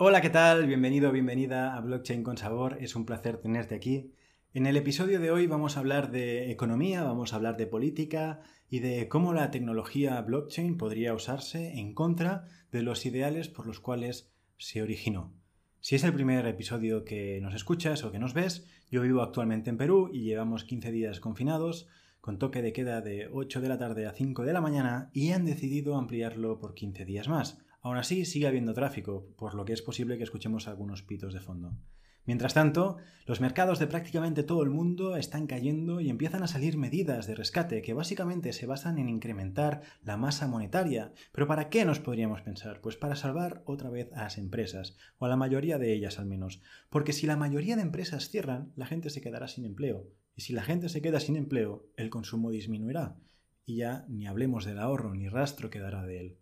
Hola, ¿qué tal? Bienvenido, bienvenida a Blockchain con Sabor. Es un placer tenerte aquí. En el episodio de hoy vamos a hablar de economía, vamos a hablar de política y de cómo la tecnología blockchain podría usarse en contra de los ideales por los cuales se originó. Si es el primer episodio que nos escuchas o que nos ves, yo vivo actualmente en Perú y llevamos 15 días confinados, con toque de queda de 8 de la tarde a 5 de la mañana y han decidido ampliarlo por 15 días más. Aún así, sigue habiendo tráfico, por lo que es posible que escuchemos algunos pitos de fondo. Mientras tanto, los mercados de prácticamente todo el mundo están cayendo y empiezan a salir medidas de rescate que básicamente se basan en incrementar la masa monetaria. ¿Pero para qué nos podríamos pensar? Pues para salvar otra vez a las empresas, o a la mayoría de ellas al menos. Porque si la mayoría de empresas cierran, la gente se quedará sin empleo. Y si la gente se queda sin empleo, el consumo disminuirá. Y ya ni hablemos del ahorro, ni rastro quedará de él.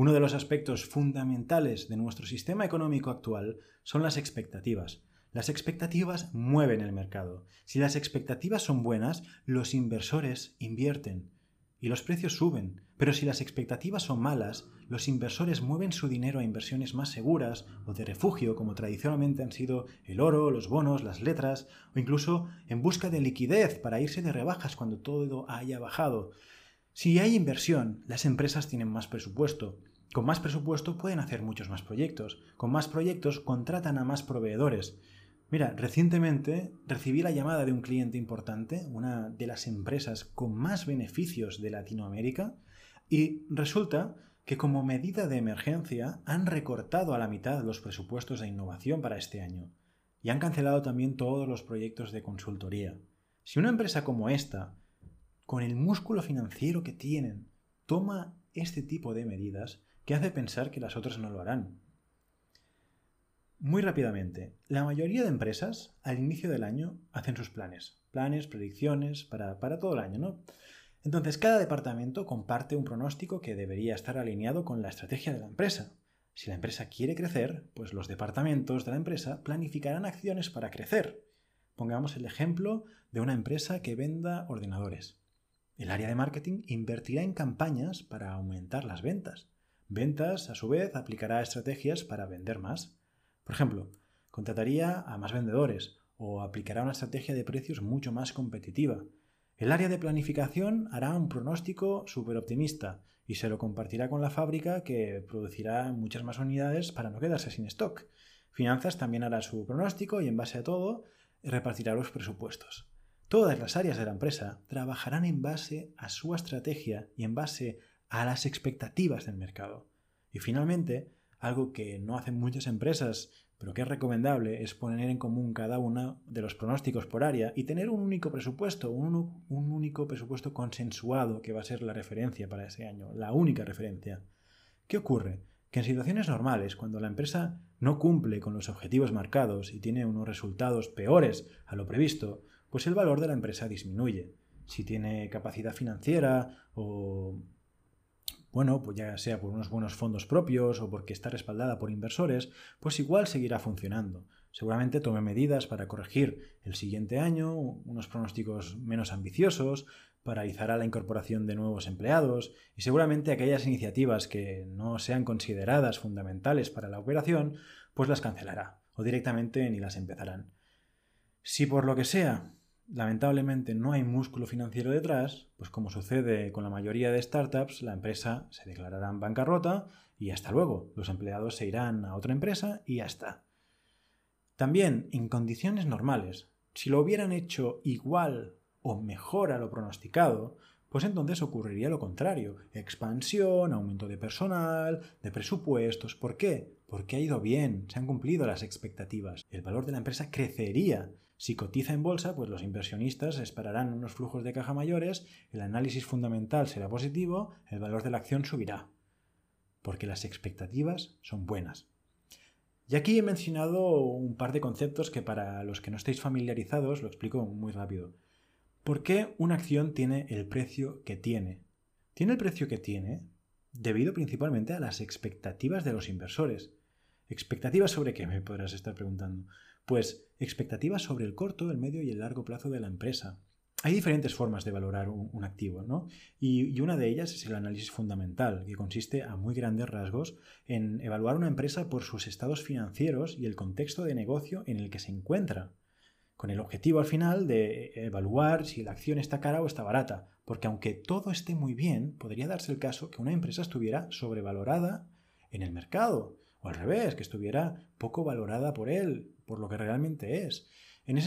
Uno de los aspectos fundamentales de nuestro sistema económico actual son las expectativas. Las expectativas mueven el mercado. Si las expectativas son buenas, los inversores invierten y los precios suben. Pero si las expectativas son malas, los inversores mueven su dinero a inversiones más seguras o de refugio, como tradicionalmente han sido el oro, los bonos, las letras, o incluso en busca de liquidez para irse de rebajas cuando todo haya bajado. Si hay inversión, las empresas tienen más presupuesto. Con más presupuesto pueden hacer muchos más proyectos. Con más proyectos contratan a más proveedores. Mira, recientemente recibí la llamada de un cliente importante, una de las empresas con más beneficios de Latinoamérica, y resulta que como medida de emergencia han recortado a la mitad los presupuestos de innovación para este año y han cancelado también todos los proyectos de consultoría. Si una empresa como esta, con el músculo financiero que tienen, toma este tipo de medidas, ¿qué hace pensar que las otras no lo harán? Muy rápidamente, la mayoría de empresas al inicio del año hacen sus planes, planes, predicciones para, todo el año, ¿no? Entonces, cada departamento comparte un pronóstico que debería estar alineado con la estrategia de la empresa. Si la empresa quiere crecer, pues los departamentos de la empresa planificarán acciones para crecer. Pongamos el ejemplo de una empresa que venda ordenadores. El área de marketing invertirá en campañas para aumentar las ventas. Ventas, a su vez, aplicará estrategias para vender más. Por ejemplo, contrataría a más vendedores o aplicará una estrategia de precios mucho más competitiva. El área de planificación hará un pronóstico súper optimista y se lo compartirá con la fábrica que producirá muchas más unidades para no quedarse sin stock. Finanzas también hará su pronóstico y en base a todo repartirá los presupuestos. Todas las áreas de la empresa trabajarán en base a su estrategia y en base a las expectativas del mercado. Y finalmente, algo que no hacen muchas empresas, pero que es recomendable, es poner en común cada uno de los pronósticos por área y tener un único presupuesto, un, un único presupuesto consensuado que va a ser la referencia para ese año, la única referencia. ¿Qué ocurre? Que en situaciones normales, cuando la empresa no cumple con los objetivos marcados y tiene unos resultados peores a lo previsto, pues el valor de la empresa disminuye. Si tiene capacidad financiera o bueno, pues ya sea por unos buenos fondos propios o porque está respaldada por inversores, pues igual seguirá funcionando. Seguramente tome medidas para corregir el siguiente año, unos pronósticos menos ambiciosos, paralizará la incorporación de nuevos empleados y seguramente aquellas iniciativas que no sean consideradas fundamentales para la operación, pues las cancelará o directamente ni las empezarán. Si por lo que sea lamentablemente no hay músculo financiero detrás, pues como sucede con la mayoría de startups, la empresa se declarará en bancarrota y hasta luego. Los empleados se irán a otra empresa y ya está. También, en condiciones normales, si lo hubieran hecho igual o mejor a lo pronosticado, pues entonces ocurriría lo contrario. Expansión, aumento de personal, de presupuestos. ¿Por qué? Porque ha ido bien, se han cumplido las expectativas. El valor de la empresa crecería. Si cotiza en bolsa, pues los inversionistas esperarán unos flujos de caja mayores, el análisis fundamental será positivo, el valor de la acción subirá. Porque las expectativas son buenas. Y aquí he mencionado un par de conceptos que para los que no estéis familiarizados lo explico muy rápido. ¿Por qué una acción tiene el precio que tiene? Tiene el precio que tiene debido principalmente a las expectativas de los inversores. ¿Expectativas sobre qué? Me podrás estar preguntando. Pues expectativas sobre el corto, el medio y el largo plazo de la empresa. hay diferentes formas de valorar un, activo, ¿no? Y, una de ellas es el análisis fundamental, que consiste a muy grandes rasgos en evaluar una empresa por sus estados financieros y el contexto de negocio en el que se encuentra, con el objetivo al final de evaluar si la acción está cara o está barata, porque aunque todo esté muy bien, podría darse el caso que una empresa estuviera sobrevalorada en el mercado, o al revés, que estuviera poco valorada por él, por lo que realmente es. En,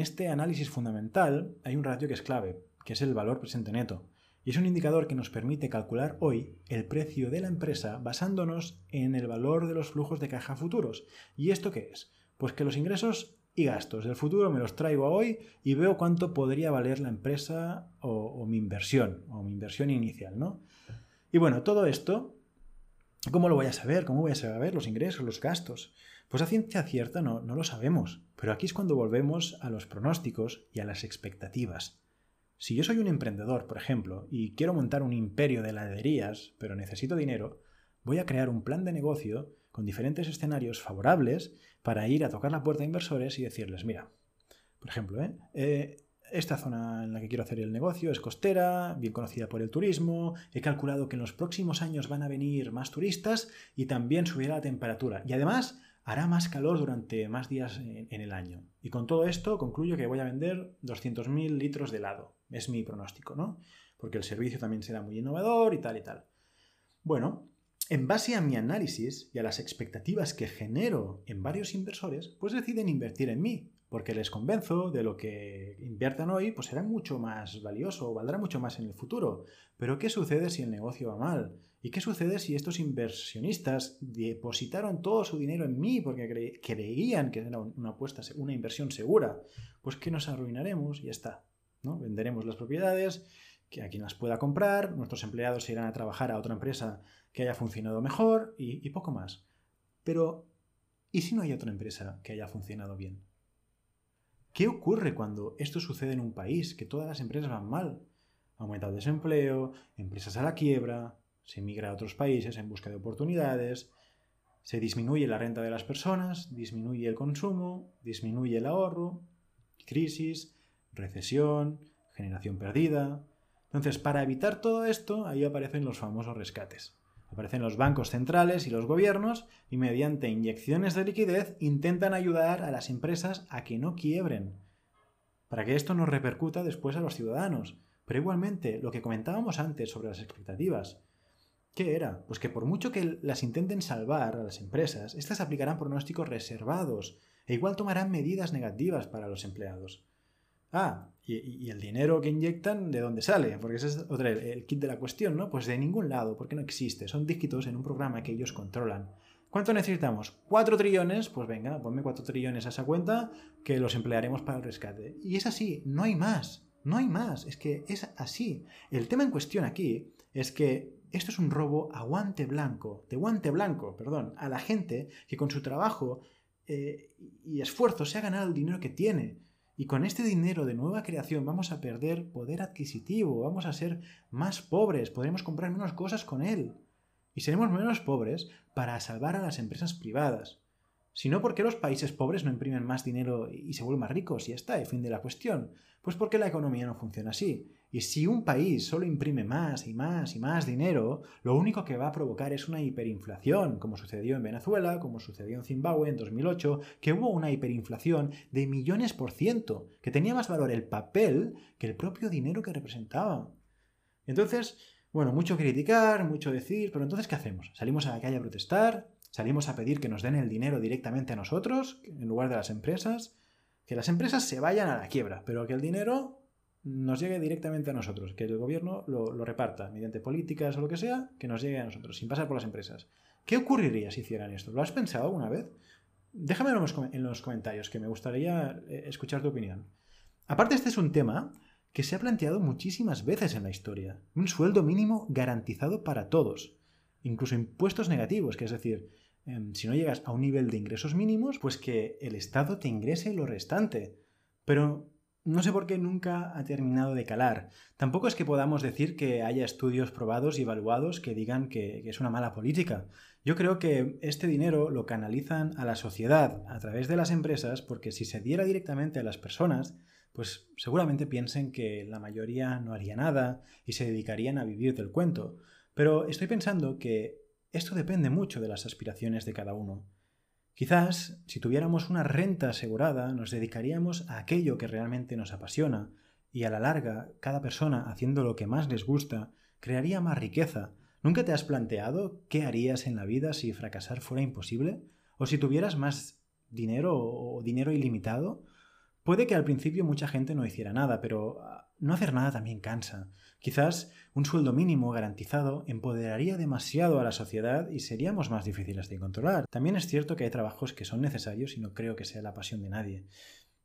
este análisis fundamental hay un ratio que es clave, que es el valor presente neto. Y es un indicador que nos permite calcular hoy el precio de la empresa basándonos en el valor de los flujos de caja futuros. ¿Y esto qué es? Pues que los ingresos y gastos del futuro me los traigo a hoy y veo cuánto podría valer la empresa o, o mi inversión, o mi inversión inicial, ¿no? Y bueno, todo esto, ¿cómo lo voy a saber? ¿Cómo voy a saber los ingresos, los gastos? Pues a ciencia cierta no, no lo sabemos, pero aquí es cuando volvemos a los pronósticos y a las expectativas. Si yo soy un emprendedor, por ejemplo, y quiero montar un imperio de heladerías, pero necesito dinero, voy a crear un plan de negocio con diferentes escenarios favorables para ir a tocar la puerta a inversores y decirles, mira, por ejemplo, ¿eh? Eh, esta zona en la que quiero hacer el negocio es costera, bien conocida por el turismo, he calculado que en los próximos años van a venir más turistas y también subirá la temperatura. Y además hará más calor durante más días en, el año. Y con todo esto concluyo que voy a vender 200.000 litros de helado. Es mi pronóstico, ¿no? Porque el servicio también será muy innovador y tal y tal. Bueno, en base a mi análisis y a las expectativas que genero en varios inversores, pues deciden invertir en mí, porque les convenzo de lo que inviertan hoy, pues será mucho más valioso o valdrá mucho más en el futuro. Pero ¿qué sucede si el negocio va mal? ¿Y qué sucede si estos inversionistas depositaron todo su dinero en mí porque creían que era una apuesta, una inversión segura? Pues que nos arruinaremos y ya está. ¿no? Venderemos las propiedades, que a quien las pueda comprar, nuestros empleados se irán a trabajar a otra empresa que haya funcionado mejor y poco más. Pero, ¿y si no hay otra empresa que haya funcionado bien? ¿Qué ocurre cuando esto sucede en un país, que todas las empresas van mal? Aumenta el desempleo, empresas a la quiebra, se migra a otros países en busca de oportunidades, se disminuye la renta de las personas, disminuye el consumo, disminuye el ahorro, crisis, recesión, generación perdida. Entonces, para evitar todo esto, ahí aparecen los famosos rescates. Aparecen los bancos centrales y los gobiernos y mediante inyecciones de liquidez intentan ayudar a las empresas a que no quiebren, para que esto no repercuta después a los ciudadanos. Pero igualmente, lo que comentábamos antes sobre las expectativas, ¿qué era? Pues que por mucho que las intenten salvar a las empresas, estas aplicarán pronósticos reservados e igual tomarán medidas negativas para los empleados. Ah, y, el dinero que inyectan, ¿de dónde sale? Porque ese es otra, el kit de la cuestión, ¿no? Pues de ningún lado, porque no existe. Son dígitos en un programa que ellos controlan. ¿Cuánto necesitamos? ¿Cuatro trillones? Pues venga, ponme cuatro trillones a esa cuenta que los emplearemos para el rescate. Y es así, no hay más. No hay más. Es que es así. El tema en cuestión aquí es que esto es un robo a guante blanco, de guante blanco, perdón, a la gente que con su trabajo eh, y esfuerzo se ha ganado el dinero que tiene y con este dinero de nueva creación vamos a perder poder adquisitivo, vamos a ser más pobres, podremos comprar menos cosas con él. Y seremos menos pobres para salvar a las empresas privadas. Si no, ¿por qué los países pobres no imprimen más dinero y se vuelven más ricos? Y ya está, el fin de la cuestión. Pues porque la economía no funciona así. Y si un país solo imprime más y más y más dinero, lo único que va a provocar es una hiperinflación, como sucedió en Venezuela, como sucedió en Zimbabue en 2008, que hubo una hiperinflación de millones por ciento, que tenía más valor el papel que el propio dinero que representaba. Entonces, bueno, mucho criticar, mucho decir, pero entonces, ¿qué hacemos? ¿Salimos a la calle a protestar? ¿Salimos a pedir que nos den el dinero directamente a nosotros, en lugar de las empresas? Que las empresas se vayan a la quiebra, pero que el dinero nos llegue directamente a nosotros, que el gobierno lo, reparta mediante políticas o lo que sea, que nos llegue a nosotros, sin pasar por las empresas. ¿Qué ocurriría si hicieran esto? ¿Lo has pensado alguna vez? Déjame en los comentarios, que me gustaría eh, escuchar tu opinión. Aparte, este es un tema que se ha planteado muchísimas veces en la historia. Un sueldo mínimo garantizado para todos. Incluso impuestos negativos, que es decir, em, si no llegas a un nivel de ingresos mínimos, pues que el Estado te ingrese lo restante. Pero no sé por qué nunca ha terminado de calar. Tampoco es que podamos decir que haya estudios probados y evaluados que digan que, es una mala política. Yo creo que este dinero lo canalizan a la sociedad a través de las empresas porque si se diera directamente a las personas, pues seguramente piensen que la mayoría no haría nada y se dedicarían a vivir del cuento. Pero estoy pensando que esto depende mucho de las aspiraciones de cada uno. Quizás, si tuviéramos una renta asegurada, nos dedicaríamos a aquello que realmente nos apasiona, y a la larga, cada persona haciendo lo que más les gusta, crearía más riqueza. ¿Nunca te has planteado qué harías en la vida si fracasar fuera imposible? ¿O si tuvieras más dinero o dinero ilimitado? Puede que al principio mucha gente no hiciera nada, pero ah, no hacer nada también cansa. Quizás un sueldo mínimo garantizado empoderaría demasiado a la sociedad y seríamos más difíciles de controlar. También es cierto que hay trabajos que son necesarios y no creo que sea la pasión de nadie.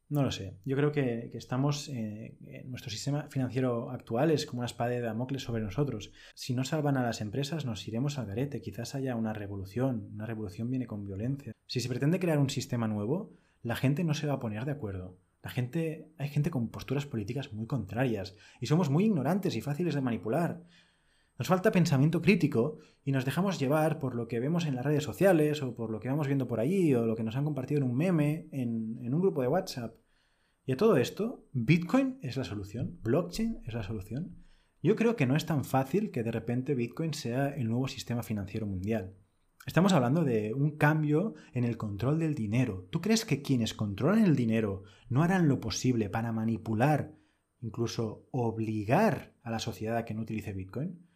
No lo sé. Yo creo que, estamos. Eh, en nuestro sistema financiero actual es como una espada de Damocles sobre nosotros. Si no salvan a las empresas, nos iremos al garete. Quizás haya una revolución. Una revolución viene con violencia. Si se pretende crear un sistema nuevo, la gente no se va a poner de acuerdo. La gente. Hay gente con posturas políticas muy contrarias. Y somos muy ignorantes y fáciles de manipular. Nos falta pensamiento crítico y nos dejamos llevar por lo que vemos en las redes sociales o por lo que vamos viendo por allí o lo que nos han compartido en un meme, en, en un grupo de WhatsApp. Y a todo esto, Bitcoin es la solución, blockchain es la solución. Yo creo que no es tan fácil que de repente Bitcoin sea el nuevo sistema financiero mundial. Estamos hablando de un cambio en el control del dinero. ¿Tú crees que quienes controlan el dinero no harán lo posible para manipular, incluso obligar a la sociedad a que no utilice Bitcoin?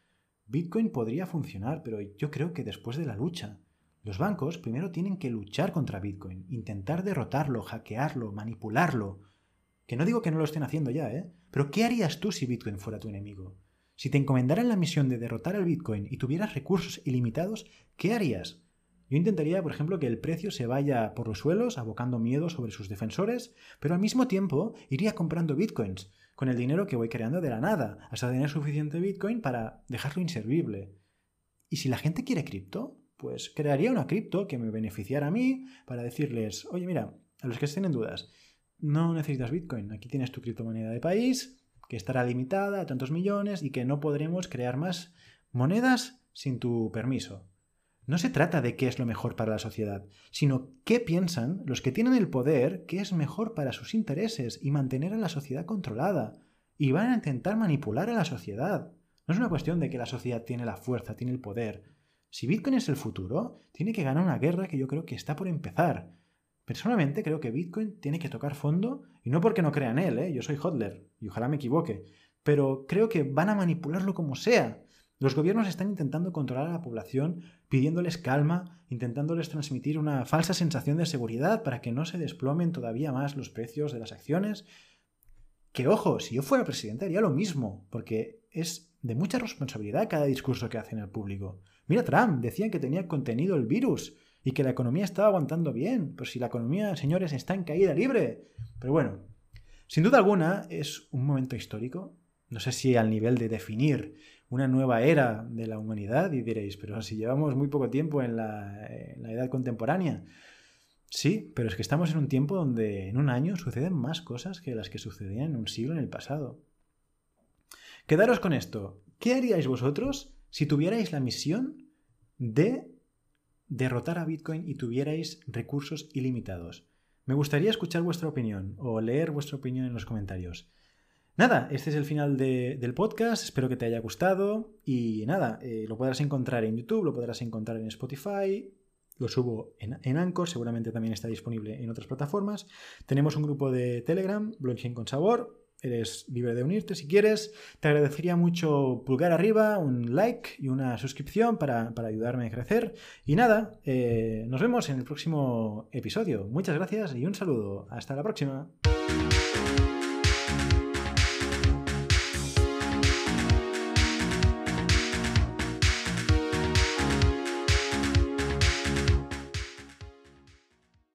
Bitcoin podría funcionar, pero yo creo que después de la lucha. Los bancos primero tienen que luchar contra Bitcoin, intentar derrotarlo, hackearlo, manipularlo. Que no digo que no lo estén haciendo ya, ¿eh? Pero ¿qué harías tú si Bitcoin fuera tu enemigo? Si te encomendaran la misión de derrotar al Bitcoin y tuvieras recursos ilimitados, ¿qué harías? Yo intentaría, por ejemplo, que el precio se vaya por los suelos, abocando miedo sobre sus defensores, pero al mismo tiempo iría comprando bitcoins, con el dinero que voy creando de la nada, hasta tener suficiente Bitcoin para dejarlo inservible. Y si la gente quiere cripto, pues crearía una cripto que me beneficiara a mí para decirles, oye, mira, a los que estén en dudas, no necesitas Bitcoin, aquí tienes tu criptomoneda de país, que estará limitada a tantos millones y que no podremos crear más monedas sin tu permiso. No se trata de qué es lo mejor para la sociedad, sino qué piensan los que tienen el poder que es mejor para sus intereses y mantener a la sociedad controlada. Y van a intentar manipular a la sociedad. No es una cuestión de que la sociedad tiene la fuerza, tiene el poder. Si Bitcoin es el futuro, tiene que ganar una guerra que yo creo que está por empezar. Personalmente creo que Bitcoin tiene que tocar fondo, y no porque no crea en él, ¿eh? yo soy Hodler, y ojalá me equivoque, pero creo que van a manipularlo como sea. Los gobiernos están intentando controlar a la población, pidiéndoles calma, intentándoles transmitir una falsa sensación de seguridad para que no se desplomen todavía más los precios de las acciones. Que ojo, si yo fuera presidente haría lo mismo, porque es de mucha responsabilidad cada discurso que hacen al público. Mira Trump, decían que tenía contenido el virus y que la economía estaba aguantando bien. Pues si la economía, señores, está en caída libre. Pero bueno, sin duda alguna es un momento histórico. No sé si al nivel de definir una nueva era de la humanidad y diréis, pero si llevamos muy poco tiempo en la, edad contemporánea. Sí, pero es que estamos en un tiempo donde en un año suceden más cosas que las que sucedían en un siglo en el pasado. Quedaros con esto. ¿Qué haríais vosotros si tuvierais la misión de derrotar a Bitcoin y tuvierais recursos ilimitados? Me gustaría escuchar vuestra opinión o leer vuestra opinión en los comentarios. Nada, este es el final del podcast, espero que te haya gustado y nada, eh, lo podrás encontrar en YouTube, lo podrás encontrar en Spotify, lo subo en, en, Anchor, seguramente también está disponible en otras plataformas. Tenemos un grupo de Telegram, Blockchain con Sabor, eres libre de unirte si quieres. Te agradecería mucho pulgar arriba, un like y una suscripción para, ayudarme a crecer. Y nada, eh, nos vemos en el próximo episodio. Muchas gracias y un saludo. Hasta la próxima.